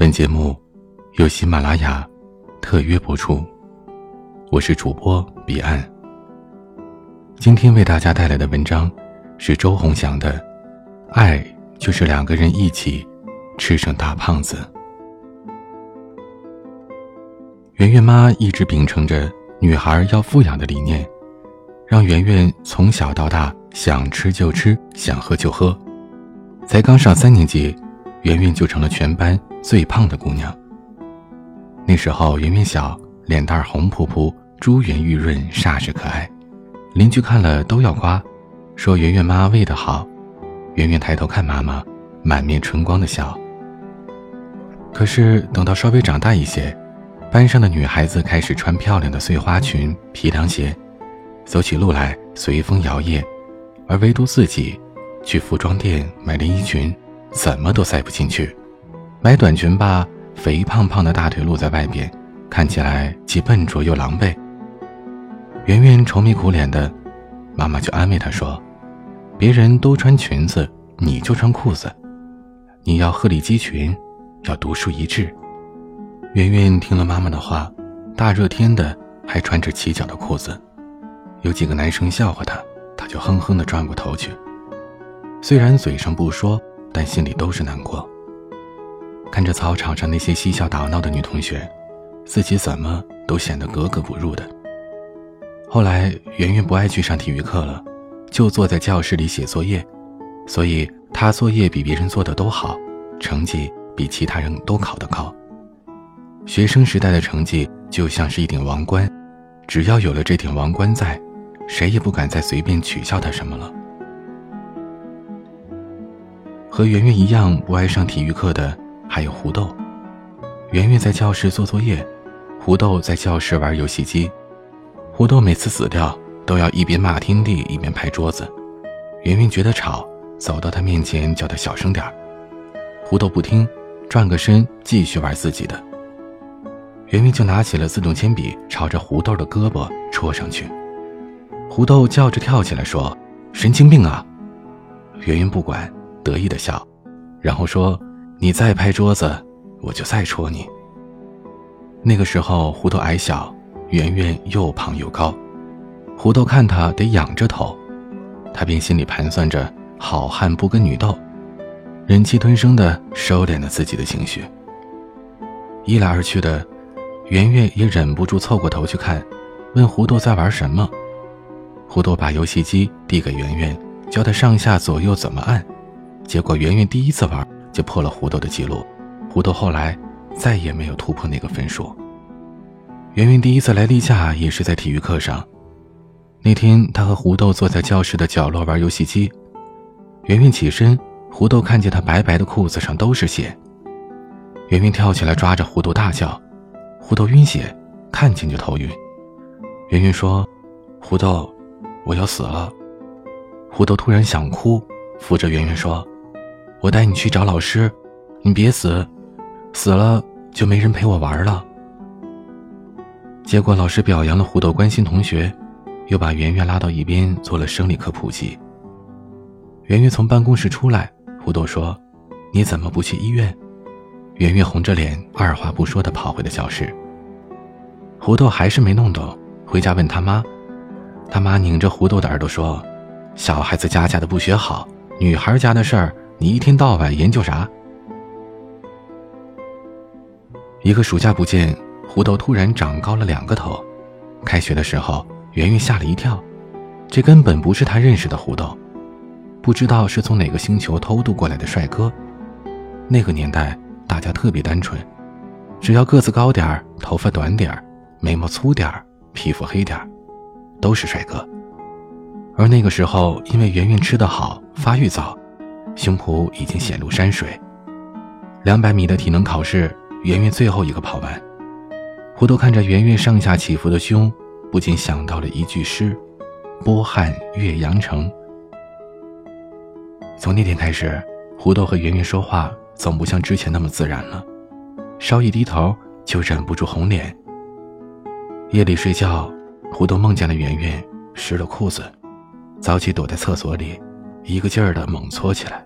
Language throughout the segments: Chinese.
本节目由喜马拉雅特约播出，我是主播彼岸。今天为大家带来的文章是周鸿祥的《爱就是两个人一起吃成大胖子》。圆圆妈一直秉承着女孩要富养的理念，让圆圆从小到大想吃就吃，想喝就喝。才刚上三年级，圆圆就成了全班最胖的姑娘。那时候圆圆小，脸蛋红扑扑，珠圆玉润，煞是可爱。邻居看了都要夸，说圆圆妈喂得好。圆圆抬头看妈妈，满面春光的笑。可是等到稍微长大一些，班上的女孩子开始穿漂亮的碎花裙、皮凉鞋，走起路来随风摇曳，而唯独自己，去服装店买连衣裙，怎么都塞不进去。买短裙吧，肥胖胖的大腿露在外边，看起来既笨拙又狼狈。圆圆愁眉苦脸的，妈妈就安慰她说：“别人都穿裙子，你就穿裤子。你要鹤立鸡群，要独树一帜。”圆圆听了妈妈的话，大热天的还穿着起脚的裤子，有几个男生笑话她，她就哼哼的转过头去。虽然嘴上不说，但心里都是难过。看着操场上那些嬉笑打闹的女同学，自己怎么都显得格格不入的。后来，圆圆不爱去上体育课了，就坐在教室里写作业，所以她作业比别人做的都好，成绩比其他人都考得高。学生时代的成绩就像是一顶王冠，只要有了这顶王冠在，谁也不敢再随便取笑她什么了。和圆圆一样不爱上体育课的还有胡豆。圆圆在教室做作业，胡豆在教室玩游戏机。胡豆每次死掉都要一边骂天地一边拍桌子，圆圆觉得吵，走到他面前叫他小声点胡豆不听，转个身继续玩自己的。圆圆就拿起了自动铅笔，朝着胡豆的胳膊戳上去。胡豆叫着跳起来说：“神经病啊！”圆圆不管，得意的笑，然后说：“你再拍桌子，我就再戳你。”那个时候胡豆矮小。圆圆又胖又高，胡豆看他得仰着头，他便心里盘算着好汉不跟女斗，忍气吞声的收敛了自己的情绪。一来二去的，圆圆也忍不住凑过头去看，问胡豆在玩什么。胡豆把游戏机递给圆圆，教他上下左右怎么按，结果圆圆第一次玩就破了胡豆的记录，胡豆后来再也没有突破那个分数。圆圆第一次来例假也是在体育课上。那天，他和胡豆坐在教室的角落玩游戏机。圆圆起身，胡豆看见他白白的裤子上都是血。圆圆跳起来抓着胡豆大叫，胡豆晕血，看见就头晕。圆圆说：“胡豆，我要死了。”胡豆突然想哭，扶着圆圆说：“我带你去找老师，你别死，死了就没人陪我玩了。”结果老师表扬了胡豆关心同学，又把圆圆拉到一边做了生理课普及。圆圆从办公室出来，胡豆说：“你怎么不去医院？”圆圆红着脸，二话不说地跑回了教室。胡豆还是没弄懂，回家问他妈。他妈拧着胡豆的耳朵说：“小孩子家家的不学好，女孩家的事儿你一天到晚研究啥？”一个暑假不见。胡豆突然长高了两个头，开学的时候，圆圆吓了一跳，这根本不是他认识的胡豆，不知道是从哪个星球偷渡过来的帅哥。那个年代，大家特别单纯，只要个子高点儿、头发短点儿、眉毛粗点儿、皮肤黑点儿，都是帅哥。而那个时候，因为圆圆吃得好、发育早，胸脯已经显露山水。两百米的体能考试，圆圆最后一个跑完。胡豆看着圆圆上下起伏的胸，不禁想到了一句诗：“波撼岳阳城。”从那天开始，胡豆和圆圆说话总不像之前那么自然了，稍一低头就忍不住红脸。夜里睡觉，胡豆梦见了圆圆湿了裤子，早起躲在厕所里，一个劲儿的猛搓起来。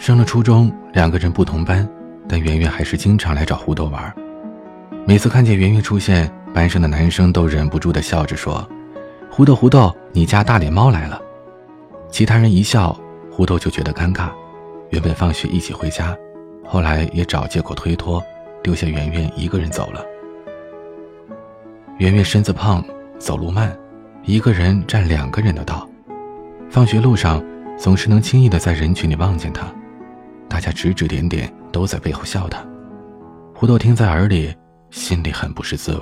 升了初中，两个人不同班，但圆圆还是经常来找胡豆玩。每次看见圆圆出现，班上的男生都忍不住的笑着说：“胡豆，胡豆，你家大脸猫来了。”其他人一笑，胡豆就觉得尴尬。原本放学一起回家，后来也找借口推脱，丢下圆圆一个人走了。圆圆身子胖，走路慢，一个人占两个人的道。放学路上总是能轻易的在人群里望见他，大家指指点点，都在背后笑他。胡豆听在耳里，心里很不是滋味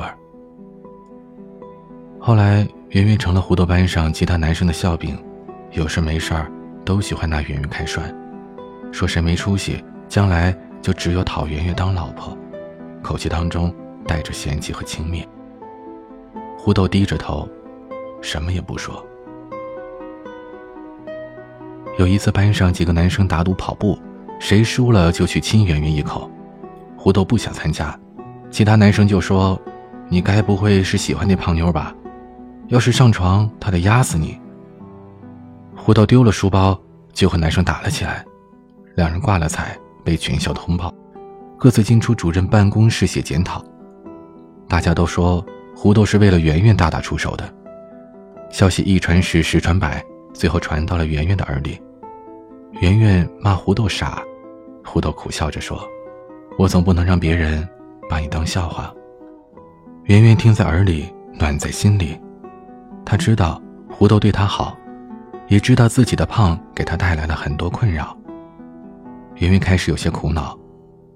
后来，圆圆成了胡豆班上其他男生的笑柄，有事没事儿都喜欢拿圆圆开涮。说谁没出息，将来就只有讨圆圆当老婆，口气当中带着嫌弃和轻蔑。胡豆低着头，什么也不说。有一次班上几个男生打赌跑步，谁输了就去亲圆圆一口。胡豆不想参加，其他男生就说：“你该不会是喜欢那胖妞吧？要是上床，他得压死你。”胡豆丢了书包，就和男生打了起来。两人挂了彩，被全校通报，各自进出主任办公室写检讨。大家都说胡豆是为了圆圆大打出手的。消息一传十，十传百，最后传到了圆圆的耳里。圆圆骂胡豆傻，胡豆苦笑着说：“我总不能让别人把你当笑话。”圆圆听在耳里，暖在心里。他知道胡豆对他好，也知道自己的胖给他带来了很多困扰。圆圆开始有些苦恼，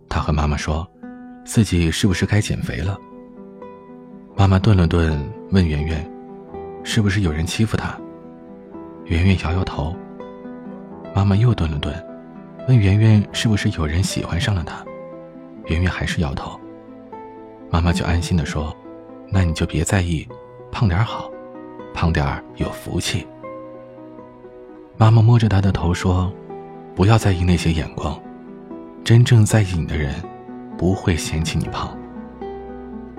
她和妈妈说：“自己是不是该减肥了？”妈妈顿了顿，问圆圆：“是不是有人欺负她？”圆圆摇摇头。妈妈又顿了顿，问圆圆：“是不是有人喜欢上了她？”圆圆还是摇头。妈妈就安心的说：“那你就别在意，胖点好，胖点有福气。”妈妈摸着她的头说。不要在意那些眼光，真正在意你的人，不会嫌弃你胖。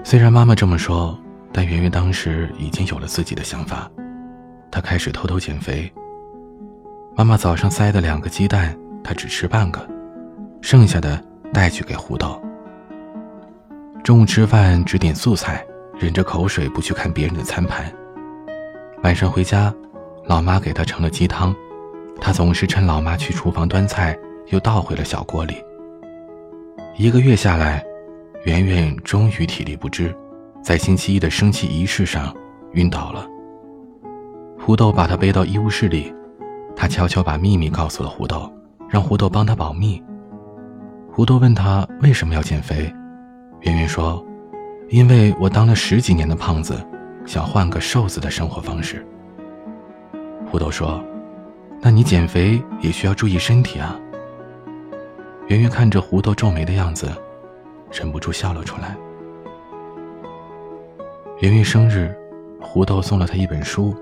虽然妈妈这么说，但圆圆当时已经有了自己的想法，她开始偷偷减肥。妈妈早上塞的两个鸡蛋，她只吃半个，剩下的带去给胡豆。中午吃饭只点素菜，忍着口水不去看别人的餐盘。晚上回家，老妈给她盛了鸡汤。他总是趁老妈去厨房端菜，又倒回了小锅里。一个月下来，圆圆终于体力不支，在星期一的升旗仪式上晕倒了。胡豆把她背到医务室里，他悄悄把秘密告诉了胡豆，让胡豆帮他保密。胡豆问他为什么要减肥，圆圆说：“因为我当了十几年的胖子，想换个瘦子的生活方式。”胡豆说。那你减肥也需要注意身体啊。圆圆看着胡豆皱眉的样子，忍不住笑了出来。圆圆生日，胡豆送了她一本书。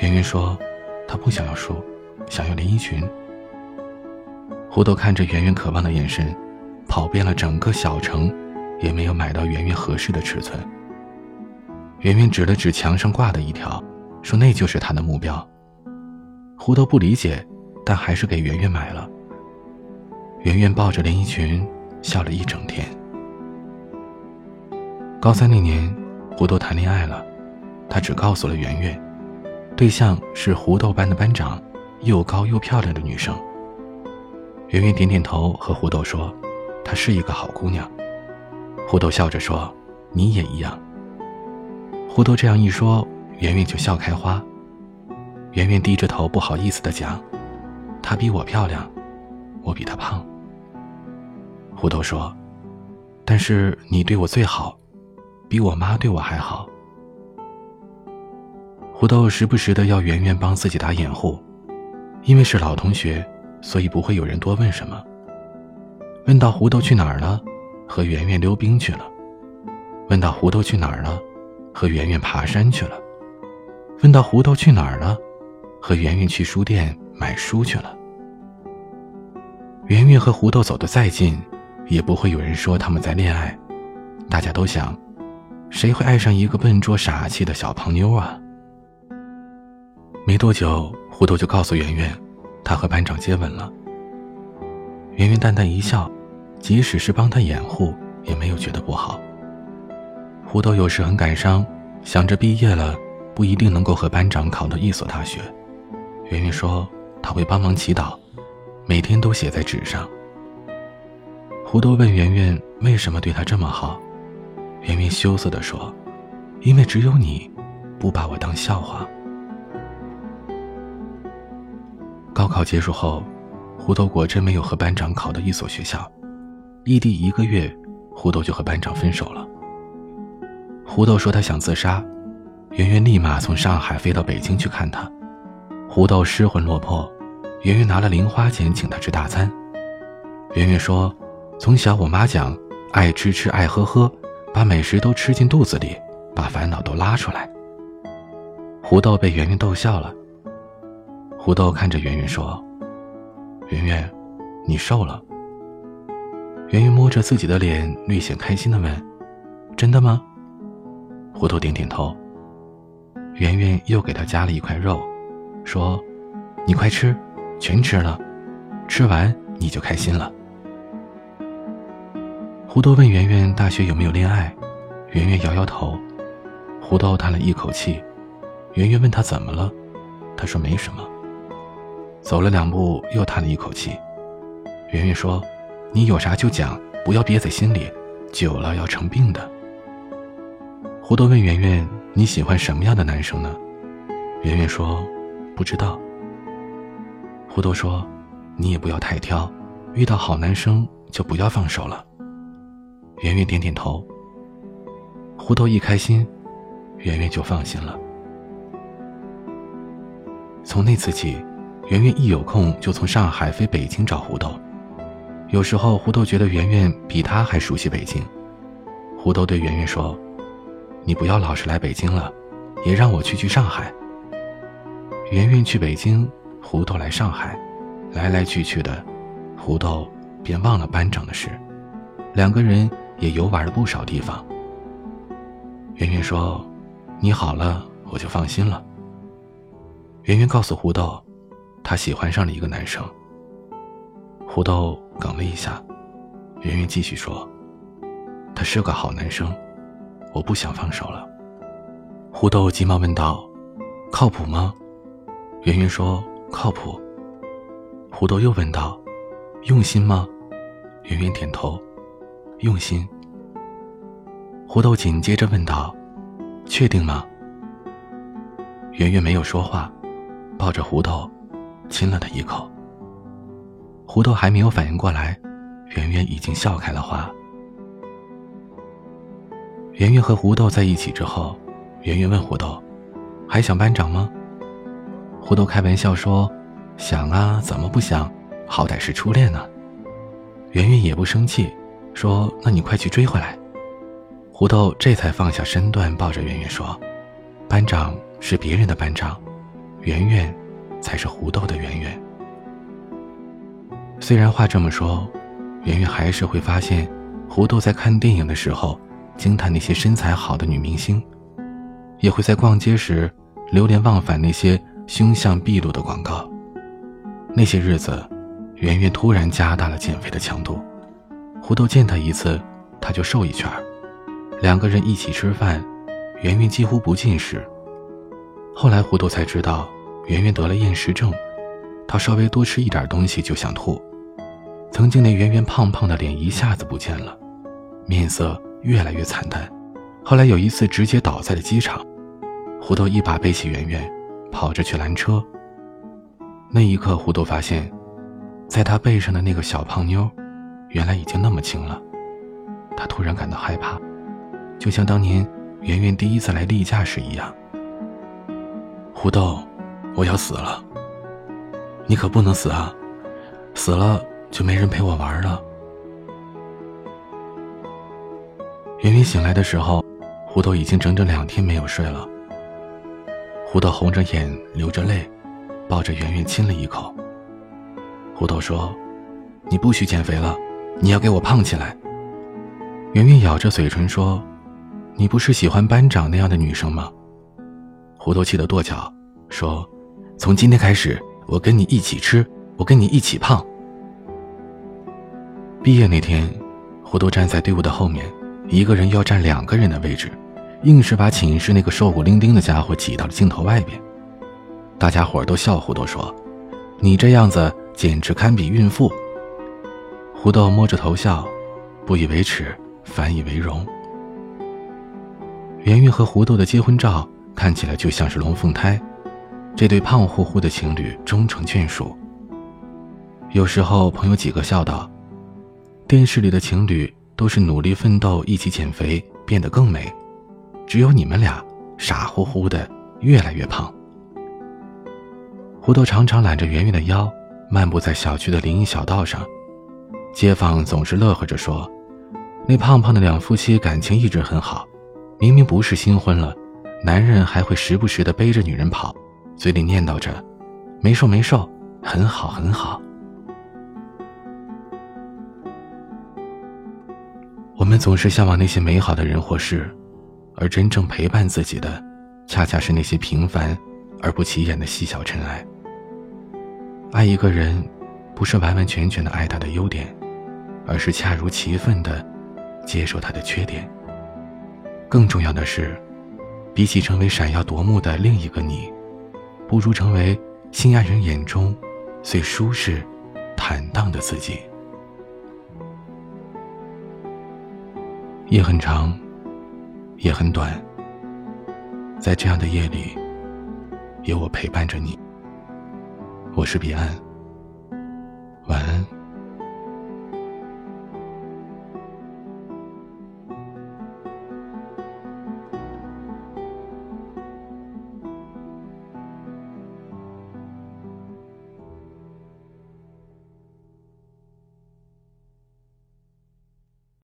圆圆说，她不想要书，想要连衣裙。胡豆看着圆圆渴望的眼神，跑遍了整个小城，也没有买到圆圆合适的尺寸。圆圆指了指墙上挂的一条，说那就是她的目标。胡豆不理解，但还是给圆圆买了。圆圆抱着连衣裙笑了一整天。高三那年，胡豆谈恋爱了，他只告诉了圆圆，对象是胡豆班的班长，又高又漂亮的女生。圆圆点点头，和胡豆说：“她是一个好姑娘。”胡豆笑着说：“你也一样。”胡豆这样一说，圆圆就笑开花。圆圆低着头，不好意思的讲：“她比我漂亮，我比她胖。”胡豆说：“但是你对我最好，比我妈对我还好。”胡豆时不时的要圆圆帮自己打掩护，因为是老同学，所以不会有人多问什么。问到胡豆去哪儿了，和圆圆溜冰去了；问到胡豆去哪儿了，和圆圆爬山去了；问到胡豆去哪儿了。和圆圆去书店买书去了。圆圆和胡豆走得再近，也不会有人说他们在恋爱。大家都想，谁会爱上一个笨拙傻气的小胖妞啊？没多久，胡豆就告诉圆圆，他和班长接吻了。圆圆淡淡一笑，即使是帮他掩护，也没有觉得不好。胡豆有时很感伤，想着毕业了不一定能够和班长考到一所大学。圆圆说他会帮忙祈祷，每天都写在纸上。胡豆问圆圆为什么对他这么好，圆圆羞涩地说：“因为只有你，不把我当笑话。”高考结束后，胡豆果真没有和班长考到一所学校，异地一个月，胡豆就和班长分手了。胡豆说他想自杀，圆圆立马从上海飞到北京去看他。胡豆失魂落魄，圆圆拿了零花钱请他吃大餐。圆圆说：“从小我妈讲，爱吃吃爱喝喝，把美食都吃进肚子里，把烦恼都拉出来。”胡豆被圆圆逗笑了。胡豆看着圆圆说：“圆圆，你瘦了。”圆圆摸着自己的脸，略显开心的问：“真的吗？”胡豆点点头。圆圆又给他夹了一块肉，说：“你快吃，全吃了，吃完你就开心了。”胡豆问圆圆大学有没有恋爱，圆圆摇摇头。胡豆叹了一口气。圆圆问他怎么了，他说没什么。走了两步，又叹了一口气。圆圆说：“你有啥就讲，不要憋在心里，久了要成病的。”胡豆问圆圆：“你喜欢什么样的男生呢？”圆圆说：“不知道。”胡豆说：“你也不要太挑，遇到好男生就不要放手了。”圆圆点点头。胡豆一开心，圆圆就放心了。从那次起，圆圆一有空就从上海飞北京找胡豆。有时候胡豆觉得圆圆比他还熟悉北京。胡豆对圆圆说。你不要老是来北京了，也让我去去上海。圆圆去北京，胡豆来上海，来来去去的，胡豆便忘了班长的事，两个人也游玩了不少地方。圆圆说：“你好了，我就放心了。”圆圆告诉胡豆，她喜欢上了一个男生。胡豆哽了一下，圆圆继续说：“他是个好男生。”我不想放手了。胡豆急忙问道：“靠谱吗？”圆圆说：“靠谱。”胡豆又问道：“用心吗？”圆圆点头：“用心。”胡豆紧接着问道：“确定吗？”圆圆没有说话，抱着胡豆，亲了他一口。胡豆还没有反应过来，圆圆已经笑开了花。圆圆和胡豆在一起之后，圆圆问胡豆：“还想班长吗？”胡豆开玩笑说：“想啊，怎么不想？好歹是初恋呢。”圆圆也不生气，说：“那你快去追回来。”胡豆这才放下身段，抱着圆圆说：“班长是别人的班长，圆圆才是胡豆的圆圆。”虽然话这么说，圆圆还是会发现，胡豆在看电影的时候。惊叹那些身材好的女明星，也会在逛街时流连忘返那些凶相毕露的广告。那些日子，圆圆突然加大了减肥的强度。胡豆见她一次，她就瘦一圈两个人一起吃饭，圆圆几乎不进食。后来胡豆才知道，圆圆得了厌食症，她稍微多吃一点东西就想吐。曾经那圆圆胖胖的脸一下子不见了，面色。越来越惨淡，后来有一次直接倒在了机场，胡豆一把背起圆圆，跑着去拦车。那一刻，胡豆发现，在他背上的那个小胖妞，原来已经那么轻了。他突然感到害怕，就像当年圆圆第一次来例假时一样。胡豆，我要死了，你可不能死啊！死了就没人陪我玩了。圆圆醒来的时候，胡豆已经整整两天没有睡了。胡豆红着眼，流着泪，抱着圆圆亲了一口。胡豆说：“你不许减肥了，你要给我胖起来。”圆圆咬着嘴唇说：“你不是喜欢班长那样的女生吗？”胡豆气得跺脚，说：“从今天开始，我跟你一起吃，我跟你一起胖。”毕业那天，胡豆站在队伍的后面，一个人要占两个人的位置，硬是把寝室那个瘦骨伶仃的家伙挤到了镜头外边。大家伙都笑胡豆说：“你这样子简直堪比孕妇。”胡豆摸着头笑，不以为耻，反以为荣。圆圆和胡豆的结婚照看起来就像是龙凤胎，这对胖乎乎的情侣终成眷属。有时候朋友几个笑道。电视里的情侣都是努力奋斗，一起减肥，变得更美，只有你们俩傻乎乎的越来越胖。胡豆常常揽着圆圆的腰，漫步在小区的林荫小道上，街坊总是乐呵着说：“那胖胖的两夫妻感情一直很好，明明不是新婚了，男人还会时不时的背着女人跑，嘴里念叨着‘没瘦没瘦，很好很好’。”我们总是向往那些美好的人或事，而真正陪伴自己的，恰恰是那些平凡而不起眼的细小尘埃。爱一个人，不是完完全全的爱他的优点，而是恰如其分的接受他的缺点。更重要的是，比起成为闪耀夺目的另一个你，不如成为心爱人眼中最舒适、坦荡的自己。夜很长，也很短。在这样的夜里，有我陪伴着你。我是彼岸，